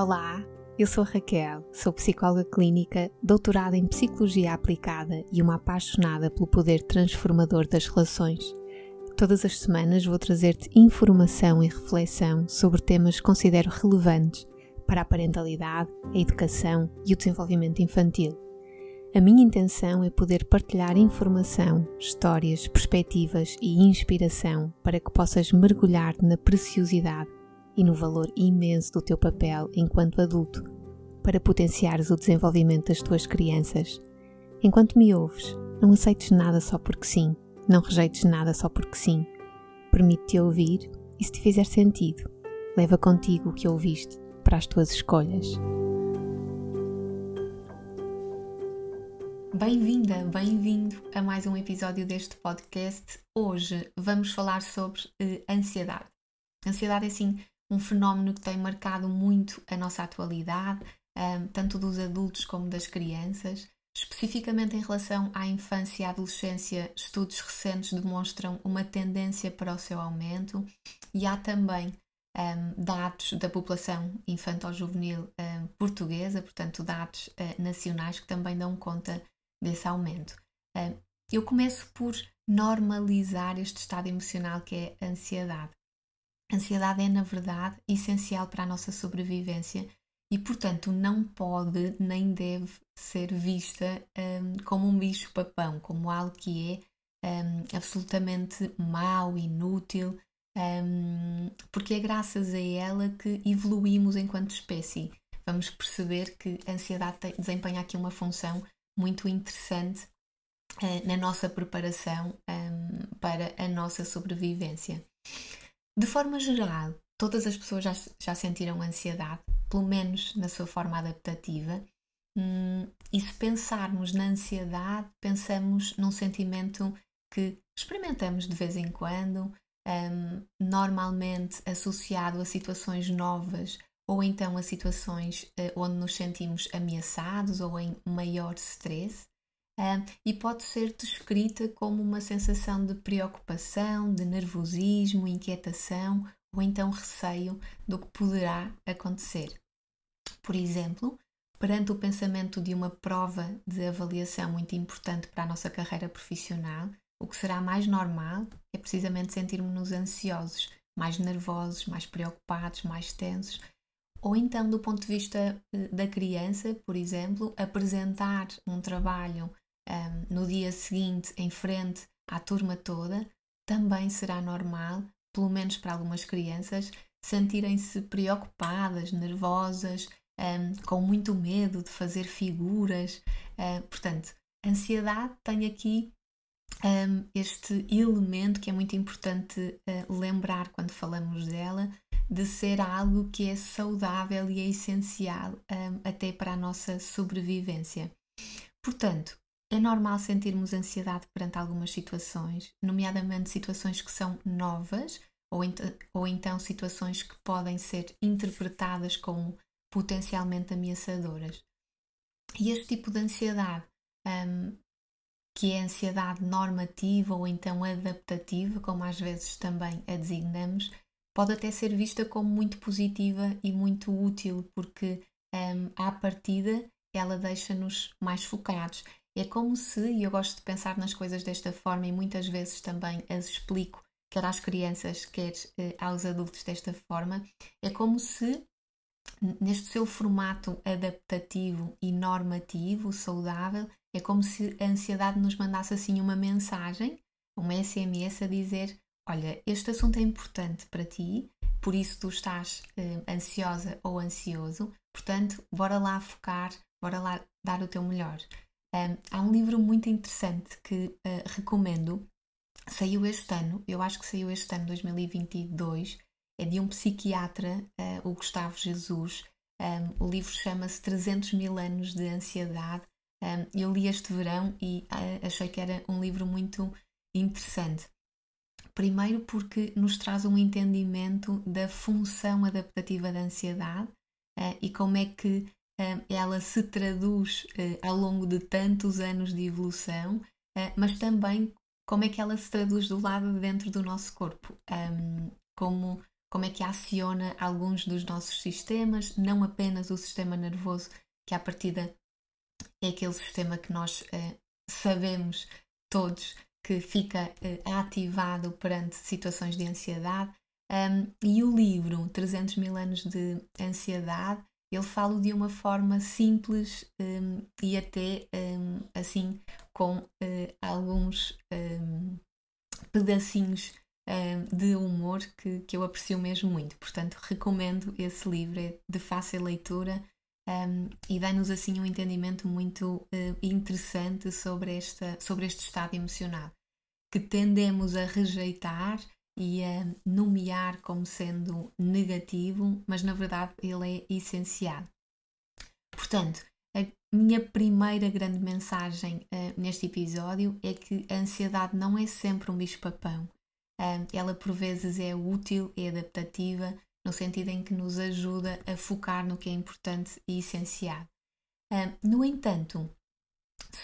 Olá, eu sou Raquel, sou psicóloga clínica, doutorada em psicologia aplicada e uma apaixonada pelo poder transformador das relações. Todas as semanas vou trazer-te informação e reflexão sobre temas que considero relevantes para a parentalidade, a educação e o desenvolvimento infantil. A minha intenção é poder partilhar informação, histórias, perspectivas e inspiração para que possas mergulhar na preciosidade e no valor imenso do teu papel enquanto adulto para potenciares o desenvolvimento das tuas crianças. Enquanto me ouves, não aceites nada só porque sim, não rejeites nada só porque sim. Permite-te ouvir e, se te fizer sentido, leva contigo o que ouviste para as tuas escolhas. Bem-vinda, bem-vindo a mais um episódio deste podcast. Hoje vamos falar sobre uh, ansiedade. Ansiedade é assim um fenómeno que tem marcado muito a nossa atualidade, um, tanto dos adultos como das crianças. Especificamente em relação à infância e à adolescência, estudos recentes demonstram uma tendência para o seu aumento e há também um, dados da população infantil-juvenil um, portuguesa, portanto, dados uh, nacionais que também dão conta desse aumento. Uh, eu começo por normalizar este estado emocional que é a ansiedade. A ansiedade é, na verdade, essencial para a nossa sobrevivência e, portanto, não pode nem deve ser vista um, como um bicho-papão, como algo que é um, absolutamente mau, inútil, um, porque é graças a ela que evoluímos enquanto espécie. Vamos perceber que a ansiedade tem, desempenha aqui uma função muito interessante uh, na nossa preparação hum, para a nossa sobrevivência. De forma geral, todas as pessoas já, já sentiram ansiedade, pelo menos na sua forma adaptativa. Hum, e se pensarmos na ansiedade, pensamos num sentimento que experimentamos de vez em quando, um, normalmente associado a situações novas ou então a situações uh, onde nos sentimos ameaçados ou em maior stress e pode ser descrita como uma sensação de preocupação, de nervosismo, inquietação ou então receio do que poderá acontecer. Por exemplo, perante o pensamento de uma prova de avaliação muito importante para a nossa carreira profissional, o que será mais normal é precisamente sentirmos-nos ansiosos, mais nervosos, mais preocupados, mais tensos. Ou então, do ponto de vista eh, da criança, por exemplo, apresentar um trabalho um, no dia seguinte em frente à turma toda, também será normal, pelo menos para algumas crianças, sentirem-se preocupadas, nervosas, um, com muito medo de fazer figuras. Uh, portanto, ansiedade tem aqui um, este elemento que é muito importante uh, lembrar quando falamos dela, de ser algo que é saudável e é essencial um, até para a nossa sobrevivência. Portanto, é normal sentirmos ansiedade perante algumas situações, nomeadamente situações que são novas ou, ent ou então situações que podem ser interpretadas como potencialmente ameaçadoras. E este tipo de ansiedade, um, que é ansiedade normativa ou então adaptativa, como às vezes também a designamos, pode até ser vista como muito positiva e muito útil, porque um, à partida ela deixa-nos mais focados. É como se, e eu gosto de pensar nas coisas desta forma e muitas vezes também as explico, quer às crianças, quer eh, aos adultos desta forma, é como se neste seu formato adaptativo e normativo, saudável, é como se a ansiedade nos mandasse assim uma mensagem, uma SMS a dizer: Olha, este assunto é importante para ti, por isso tu estás eh, ansiosa ou ansioso, portanto, bora lá focar, bora lá dar o teu melhor. Um, há um livro muito interessante que uh, recomendo, saiu este ano, eu acho que saiu este ano, 2022, é de um psiquiatra, uh, o Gustavo Jesus. Um, o livro chama-se 300 mil anos de ansiedade. Um, eu li este verão e uh, achei que era um livro muito interessante. Primeiro, porque nos traz um entendimento da função adaptativa da ansiedade e como é que ela se traduz eh, ao longo de tantos anos de evolução, eh, mas também como é que ela se traduz do lado de dentro do nosso corpo, como como é que aciona alguns dos nossos sistemas, não apenas o sistema nervoso, que à partida é aquele sistema que nós uh, sabemos todos que fica ativado perante situações de ansiedade. E o livro 300 mil anos de ansiedade, ele fala de uma forma simples um, e até um, assim com uh, alguns pedacinhos de humor que, que eu aprecio mesmo muito. Portanto, recomendo esse livro, é de fácil leitura um, e dá-nos assim um entendimento muito uh, interessante sobre, esta, sobre este estado emocional, que tendemos a rejeitar e a nomear como sendo negativo, mas na verdade ele é essencial. Portanto, a minha primeira grande mensagem uh, neste episódio é que a ansiedade não é sempre um bicho-papão. Uh, ela por vezes é útil, é adaptativa, no sentido em que nos ajuda a focar no que é importante e essencial. Uh, no entanto,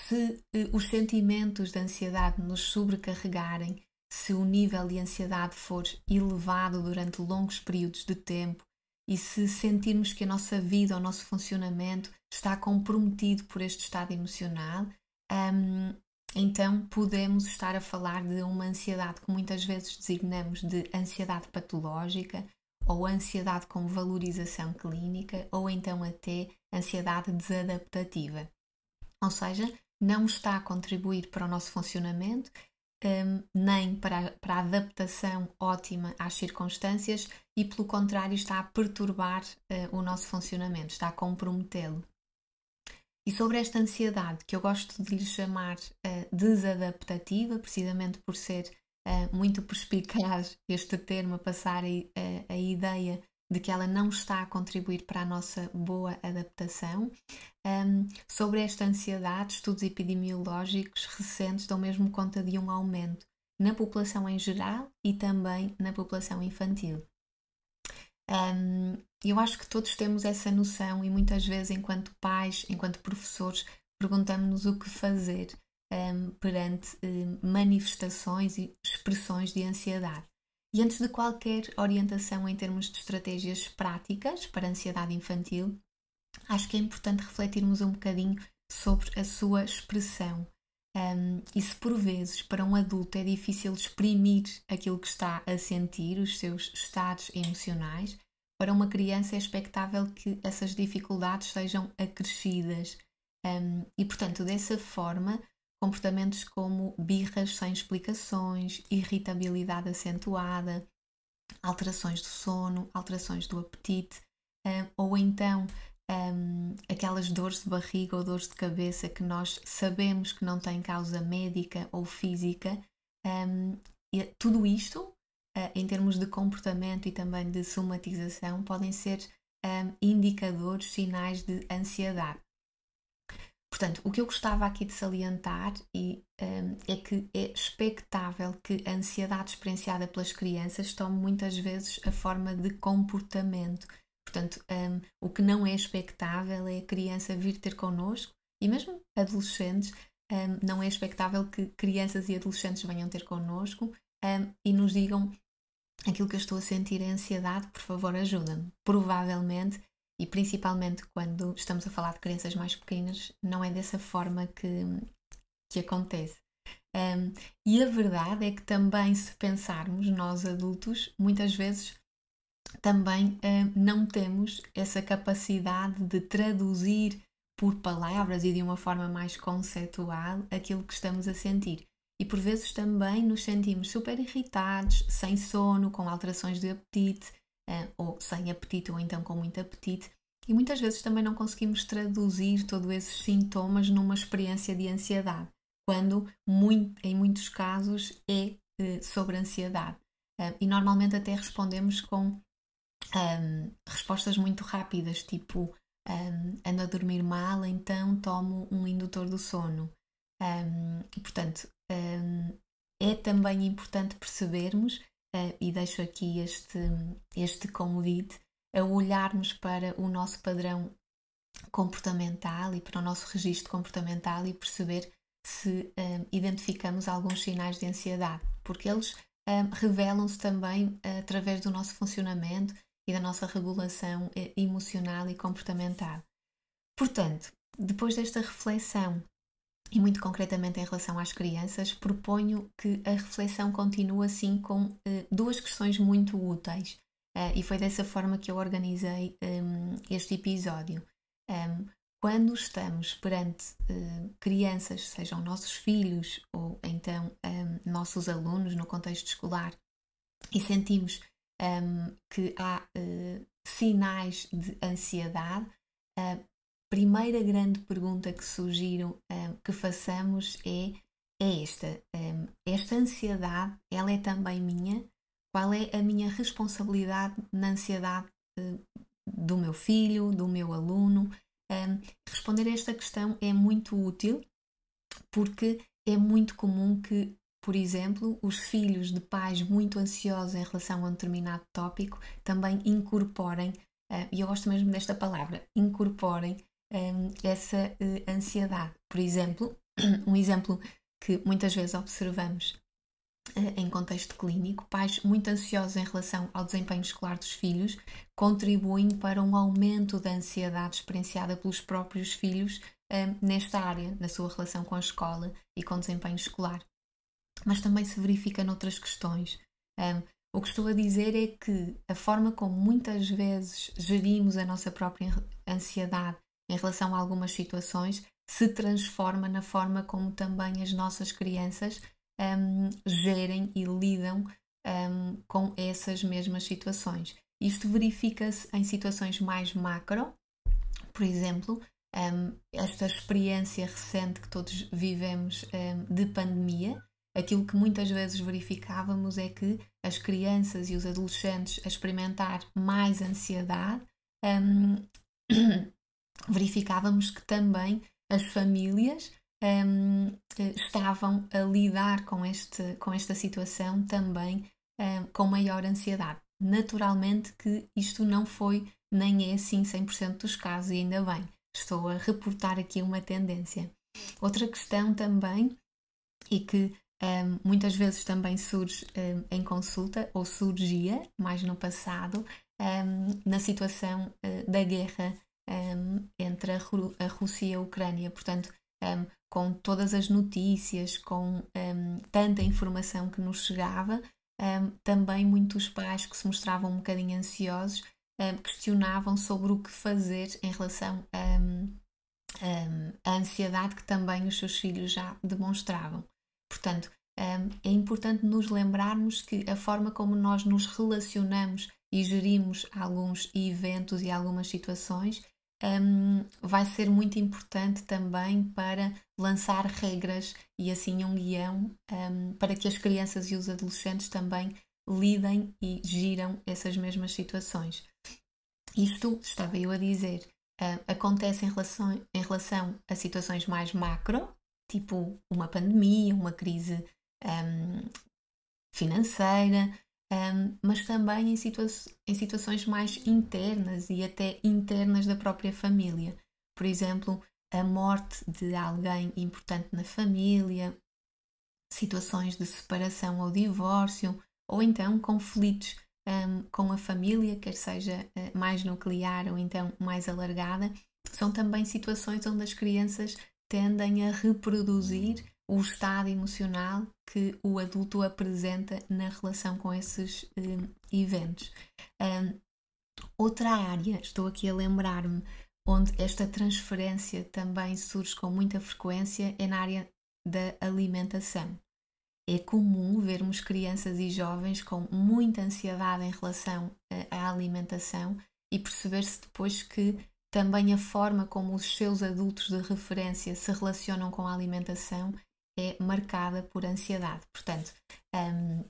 se uh, os sentimentos de ansiedade nos sobrecarregarem, se o nível de ansiedade for elevado durante longos períodos de tempo e se sentirmos que a nossa vida, o nosso funcionamento está comprometido por este estado emocional, um, então podemos estar a falar de uma ansiedade que muitas vezes designamos de ansiedade patológica ou ansiedade com valorização clínica, ou então até ansiedade desadaptativa. Ou seja, não está a contribuir para o nosso funcionamento, nem para, para a adaptação ótima às circunstâncias e, pelo contrário, está a perturbar uh, o nosso funcionamento, está a comprometê-lo. E sobre esta ansiedade, que eu gosto de lhe chamar uh, desadaptativa, precisamente por ser muito perspicaz este termo a passar a, a, a, ideia de que ela não está a contribuir para a nossa boa adaptação. Um, sobre esta ansiedade, estudos epidemiológicos recentes dão mesmo conta de um aumento na população em geral e também na população infantil. Um, eu acho que todos temos essa noção e muitas vezes, enquanto pais, enquanto professores, perguntamos-nos o que fazer um, perante um, manifestações e expressões de ansiedade. E antes de qualquer orientação em termos de estratégias práticas para a ansiedade infantil, acho que é importante refletirmos um bocadinho sobre a sua expressão. Um, e se por vezes para um adulto é difícil exprimir aquilo que está a sentir, os seus estados emocionais, para uma criança é expectável que essas dificuldades sejam acrescidas. Um, e portanto, dessa forma, comportamentos como birras sem explicações, irritabilidade acentuada, alterações do sono, alterações do apetite, uh, ou então um, aquelas dores de barriga ou dores de cabeça que nós sabemos que não têm causa médica ou física. Um, tudo isto, uh, em termos de comportamento e também de somatização, podem ser indicadores, sinais de ansiedade. Portanto, o que eu gostava aqui de salientar e, um, é que é expectável que a ansiedade experienciada pelas crianças tome muitas vezes a forma de comportamento. Portanto, um, o que não é expectável é a criança vir ter connosco e mesmo adolescentes, um, não é expectável que crianças e adolescentes venham ter connosco e nos digam aquilo que eu estou a sentir é ansiedade, por favor ajuda-me. Provavelmente e principalmente quando estamos a falar de crianças mais pequenas, não é dessa forma que, que acontece. Um, e a verdade é que também, se pensarmos, nós adultos, muitas vezes também um, não temos essa capacidade de traduzir por palavras e de uma forma mais conceitual aquilo que estamos a sentir. E por vezes também nos sentimos super irritados, sem sono, com alterações de apetite, ou sem apetite ou então com muito apetite. E muitas vezes também não conseguimos traduzir todos esses sintomas numa experiência de ansiedade, quando muito, em muitos casos é uh, sobre ansiedade. Uh, e normalmente até respondemos com um, respostas muito rápidas, tipo um, ando a dormir mal, então tomo um indutor do sono. Um, portanto, é também importante percebermos uh, e deixo aqui este, este convite a olharmos para o nosso padrão comportamental e para o nosso registro comportamental e perceber se uh, identificamos alguns sinais de ansiedade, porque eles um, revelam-se também uh, através do nosso funcionamento e da nossa regulação uh, emocional e comportamental. Portanto, depois desta reflexão, e muito concretamente em relação às crianças, proponho que a reflexão continue assim com uh, duas questões muito úteis. e foi dessa forma que eu organizei um, este episódio. Um, quando estamos perante uh, crianças, sejam nossos filhos ou então um, ehm, nossos alunos no contexto escolar, e sentimos ehm, que há uh, sinais de ansiedade, primeira grande pergunta que sugiro um, ehm, que façamos é, é esta: esta ansiedade, ela é também minha? Qual é a minha responsabilidade na ansiedade uh, do meu filho, do meu aluno? Um, responder a esta questão é muito útil porque é muito comum que, por exemplo, os filhos de pais muito ansiosos em relação a um determinado tópico também incorporem, e eu gosto mesmo desta palavra, incorporem um, essa uh, ansiedade. Por exemplo, um exemplo que muitas vezes observamos eh, em contexto clínico, pais muito ansiosos em relação ao desempenho escolar dos filhos contribuem para um aumento da ansiedade experienciada pelos próprios filhos um, nesta área, na sua relação com a escola e com o desempenho escolar. Mas também se verifica noutras questões. Um, o que estou a dizer é que a forma como muitas vezes gerimos a nossa própria ansiedade em relação a algumas situações se transforma na forma como também as nossas crianças um, gerem e lidam um, com essas mesmas situações. Isto verifica-se em situações mais macro, por exemplo, um, esta experiência recente que todos vivemos de pandemia, aquilo que muitas vezes verificávamos é que as crianças e os adolescentes a experimentar mais ansiedade, verificávamos que também as famílias um, estavam a lidar com, este, com esta situação também um, com maior ansiedade. Naturalmente que isto não foi nem é assim 100% dos casos e ainda bem. Estou a reportar aqui uma tendência. Outra questão também e que um, muitas vezes também surge em consulta ou surgia mais no passado na situação uh, da guerra entre a, a, Rússia e a Ucrânia. Portanto, com todas as notícias, com um, tanta informação que nos chegava, um, também muitos pais que se mostravam um bocadinho ansiosos um, questionavam sobre o que fazer em relação à ansiedade que também os seus filhos já demonstravam. Portanto, é importante nos lembrarmos que a forma como nós nos relacionamos e gerimos alguns eventos e algumas situações um, vai ser muito importante também para lançar regras e assim um guião um, para que as crianças e os adolescentes também lidem e giram essas mesmas situações. Isto, estava eu a dizer, uh, acontece em relação, em relação a situações mais macro, tipo uma pandemia, uma crise um, financeira, um, mas também em, situa em situações mais internas e até internas da própria família. Por exemplo, a morte de alguém importante na família, situações de separação ou divórcio, ou então conflitos um, com a família, quer seja uh, mais nuclear ou então mais alargada, são também situações onde as crianças tendem a reproduzir o estado emocional que o adulto apresenta na relação com esses um, eventos. Um, outra área, estou aqui a lembrar-me, onde esta transferência também surge com muita frequência é na área da alimentação. É comum vermos crianças e jovens com muita ansiedade em relação à alimentação e perceber-se depois que também a forma como os seus adultos de referência se relacionam com a alimentação é marcada por ansiedade. Portanto, um,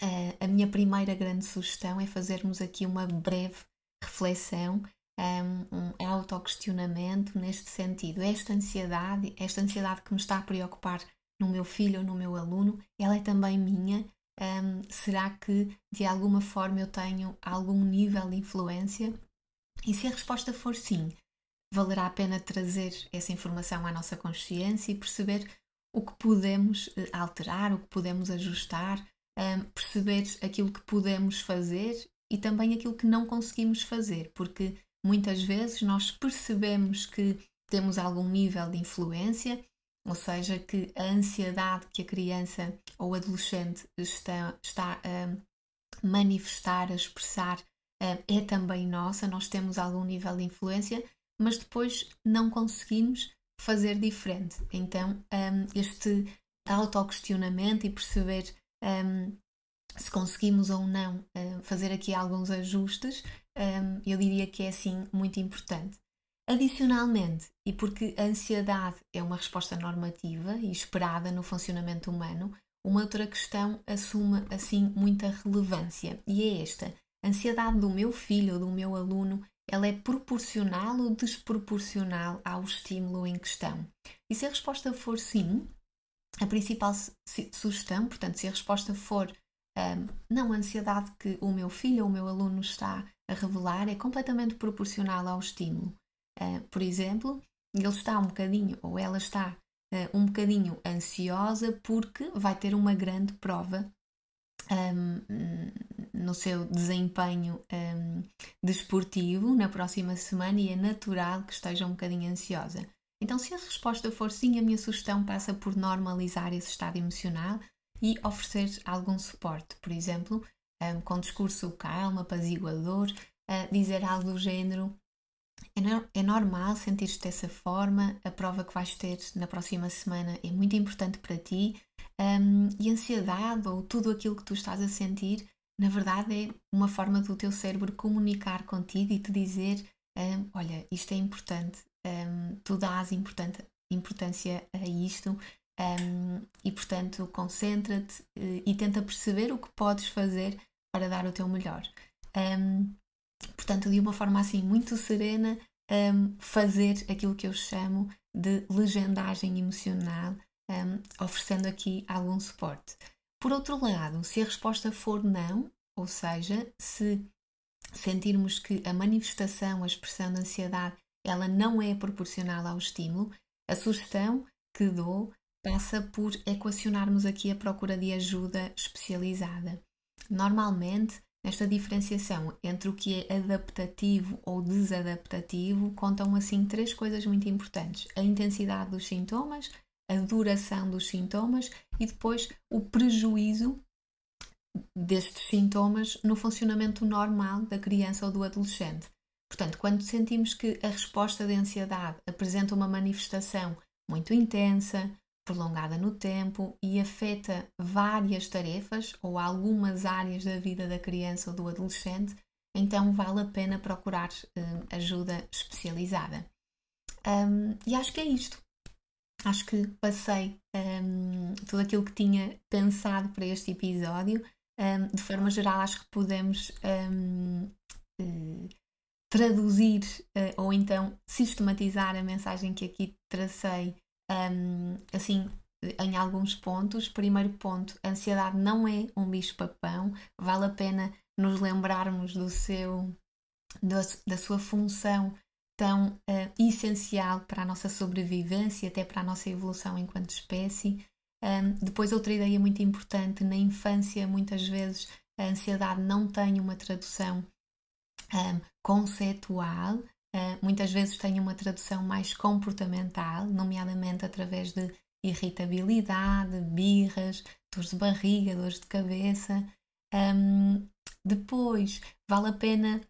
a, a, minha primeira grande sugestão é fazermos aqui uma breve reflexão, um, um autoquestionamento neste sentido. Esta ansiedade, esta ansiedade que me está a preocupar no meu filho ou no meu aluno, ela é também minha. Um, será que de alguma forma eu tenho algum nível de influência? E se a resposta for sim, valerá a pena trazer essa informação à nossa consciência e perceber o que podemos eh, alterar, o que podemos ajustar, perceber aquilo que podemos fazer e também aquilo que não conseguimos fazer, porque muitas vezes nós percebemos que temos algum nível de influência, ou seja, que a ansiedade que a criança ou adolescente está, está a manifestar, a expressar, é também nossa, nós temos algum nível de influência, mas depois não conseguimos fazer diferente. Então, este autoquestionamento e perceber um, se conseguimos ou não uh, fazer aqui alguns ajustes, um, eu diria que é assim muito importante. Adicionalmente, e porque a ansiedade é uma resposta normativa e esperada no funcionamento humano, uma outra questão assume assim muita relevância e é esta: a ansiedade do meu filho ou do meu aluno ela é proporcional ou desproporcional ao estímulo em questão? E se a resposta for sim, a principal sugestão, portanto, se a resposta for um, não, a ansiedade que o meu filho ou o meu aluno está a revelar é completamente proporcional ao estímulo. Uh, por exemplo, ele está um bocadinho ou ela está uh, um bocadinho ansiosa porque vai ter uma grande prova um, no seu desempenho um, desportivo na próxima semana e é natural que esteja um bocadinho ansiosa. Então, se a resposta for sim, a minha sugestão passa por normalizar esse estado emocional e oferecer algum suporte. Por exemplo, um, com discurso calmo, apaziguador, uh, dizer algo do género: é, no é normal sentir-te dessa forma, a prova que vais ter na próxima semana é muito importante para ti um, e ansiedade ou tudo aquilo que tu estás a sentir, na verdade, é uma forma do teu cérebro comunicar contigo e te dizer: um, Olha, isto é importante, um, tu dás importância a isto um, e, portanto, concentra-te uh, e tenta perceber o que podes fazer para dar o teu melhor. Portanto, de uma forma assim muito serena, fazer aquilo que eu chamo de legendagem emocional, oferecendo aqui algum suporte. Por outro lado, se a resposta for não, ou seja, se sentirmos que a manifestação, a expressão da ansiedade ela não é proporcional ao estímulo, a sugestão que dou passa por equacionarmos aqui a procura de ajuda especializada. Normalmente, nesta diferenciação entre o que é adaptativo ou desadaptativo, contam assim três coisas muito importantes: a intensidade dos sintomas, a duração dos sintomas e depois o prejuízo destes sintomas no funcionamento normal da criança ou do adolescente. Portanto, quando sentimos que a resposta de ansiedade apresenta uma manifestação muito intensa, prolongada no tempo e afeta várias tarefas ou algumas áreas da vida da criança ou do adolescente, então vale a pena procurar uh, ajuda especializada. Um, e acho que é isto. Acho que passei um, tudo aquilo que tinha pensado para este episódio. Um, de forma geral, acho que podemos uh, traduzir uh, ou então sistematizar a mensagem que aqui tracei um, assim em alguns pontos. Primeiro ponto, a ansiedade não é um bicho-papão, vale a pena nos lembrarmos do seu, da, da sua função tão uh, essencial para a nossa sobrevivência, até para a nossa evolução enquanto espécie. Um, depois, outra ideia muito importante: na infância, muitas vezes a ansiedade não tem uma tradução um, conceitual, uh, muitas vezes tem uma tradução mais comportamental, nomeadamente através de irritabilidade, birras, dores de barriga, dores de cabeça. Um, depois, vale a pena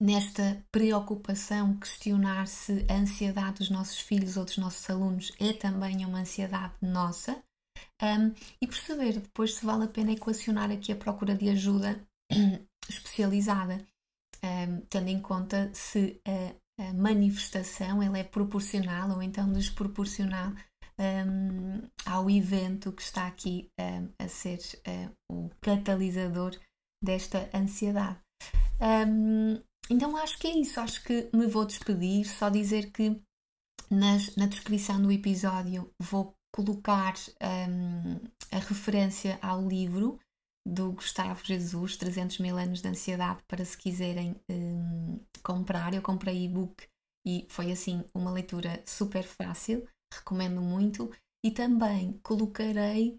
nesta preocupação questionar se a ansiedade dos nossos filhos ou dos nossos alunos é também uma ansiedade nossa um, e perceber depois se vale a pena equacionar aqui a procura de ajuda especializada um, tendo em conta se a, a, manifestação ela é proporcional ou então desproporcional um, ao evento que está aqui um, a ser uh, o catalisador desta ansiedade. Então acho que é isso, acho que me vou despedir, só dizer que nas, na descrição do episódio vou colocar a referência ao livro do Gustavo Jesus, 300 mil anos de ansiedade, para se quiserem um, comprar. Eu comprei e-book e foi assim uma leitura super fácil, recomendo muito. E também colocarei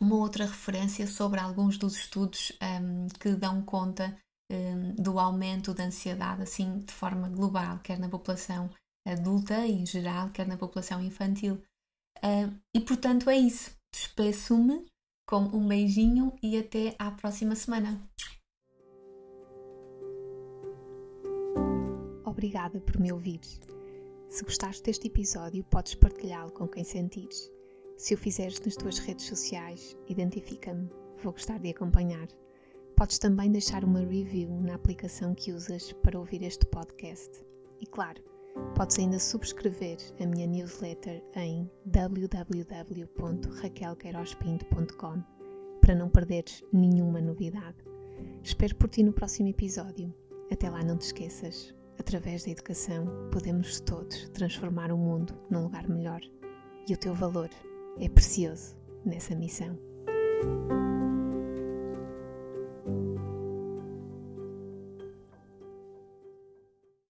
uma outra referência sobre alguns dos estudos um, que dão conta um, do aumento da ansiedade, assim, de forma global, quer na população adulta em geral, quer na população infantil. Uh, e portanto é isso. Despeço-me com um beijinho e até à próxima semana. Obrigada por me ouvires. Se gostaste deste episódio, podes partilhá-lo com quem sentires. Se o fizeres nas tuas redes sociais, identifica-me, vou gostar de acompanhar. Podes também deixar uma review na aplicação que usas para ouvir este podcast. E claro, podes ainda subscrever a minha newsletter em www.raquelqueirospinto.com para não perderes nenhuma novidade. Espero por ti no próximo episódio. Até lá, não te esqueças. Através da educação, podemos todos transformar o mundo num lugar melhor. E o teu valor é precioso nessa missão.